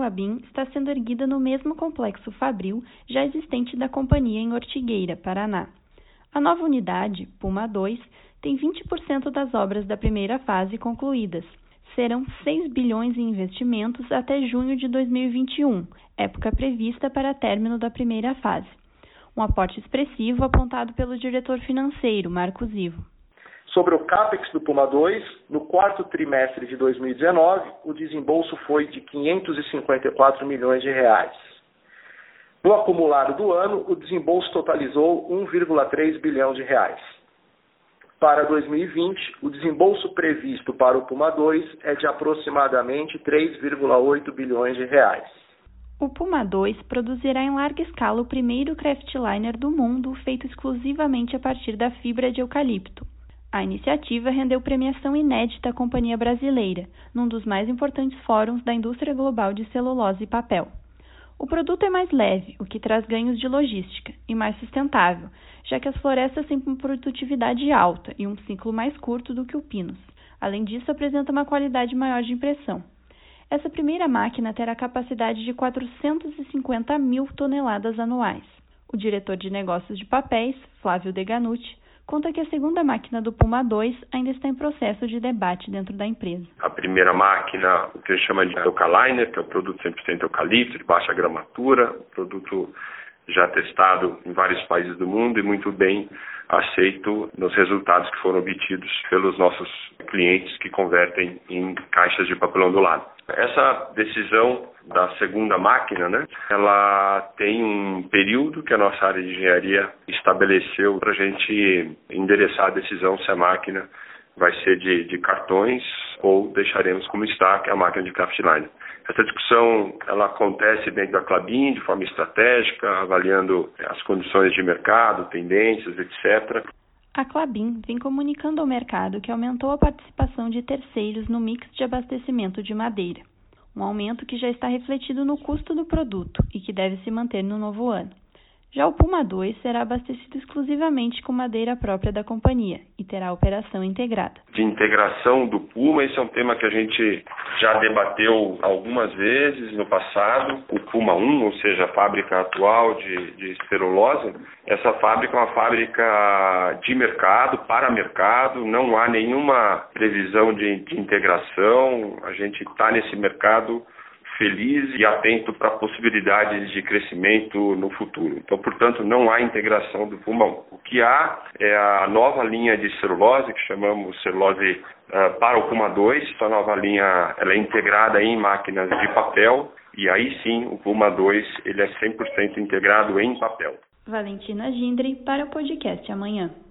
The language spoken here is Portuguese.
Clabin está sendo erguida no mesmo complexo fabril já existente da companhia em Ortigueira, Paraná. A nova unidade, Puma 2, tem 20% das obras da primeira fase concluídas. Serão 6 bilhões em investimentos até junho de 2021, época prevista para término da primeira fase. Um aporte expressivo apontado pelo diretor financeiro, Marcos Ivo. Sobre o CAPEX do Puma 2, no quarto trimestre de 2019, o desembolso foi de 554 milhões de reais. No acumulado do ano, o desembolso totalizou 1,3 bilhão de reais. Para 2020, o desembolso previsto para o Puma 2 é de aproximadamente 3,8 bilhões de reais. O Puma 2 produzirá em larga escala o primeiro craftliner do mundo feito exclusivamente a partir da fibra de eucalipto. A iniciativa rendeu premiação inédita à companhia brasileira, num dos mais importantes fóruns da indústria global de celulose e papel. O produto é mais leve, o que traz ganhos de logística, e mais sustentável, já que as florestas têm uma produtividade alta e um ciclo mais curto do que o pinus. Além disso, apresenta uma qualidade maior de impressão. Essa primeira máquina terá capacidade de 450 mil toneladas anuais. O diretor de negócios de papéis, Flávio Deganucci, conta que a segunda máquina do Puma 2 ainda está em processo de debate dentro da empresa. A primeira máquina, o que a gente chama de Eucaliner, que é o produto 100% eucalipto, de baixa gramatura, produto já testado em vários países do mundo e muito bem aceito nos resultados que foram obtidos pelos nossos clientes que convertem em caixas de papelão do lado. Essa decisão da segunda máquina, né, ela tem um período que a nossa área de engenharia estabeleceu para a gente endereçar a decisão se a máquina vai ser de, de cartões ou deixaremos como está, que é a máquina de Craftline. Essa discussão ela acontece dentro da Clabin de forma estratégica, avaliando as condições de mercado, tendências, etc. A Clabin vem comunicando ao mercado que aumentou a participação de terceiros no mix de abastecimento de madeira, um aumento que já está refletido no custo do produto e que deve se manter no novo ano. Já o Puma 2 será abastecido exclusivamente com madeira própria da companhia e terá operação integrada. De integração do Puma, esse é um tema que a gente já debateu algumas vezes no passado. O Puma 1, ou seja, a fábrica atual de, de celulose, essa fábrica é uma fábrica de mercado, para mercado, não há nenhuma previsão de, de integração, a gente está nesse mercado feliz e atento para possibilidades de crescimento no futuro. Então, portanto, não há integração do pulmão. O que há é a nova linha de celulose, que chamamos celulose uh, para o Puma 2. Essa nova linha ela é integrada em máquinas de papel e aí sim o Puma 2 ele é 100% integrado em papel. Valentina Gindre para o podcast Amanhã.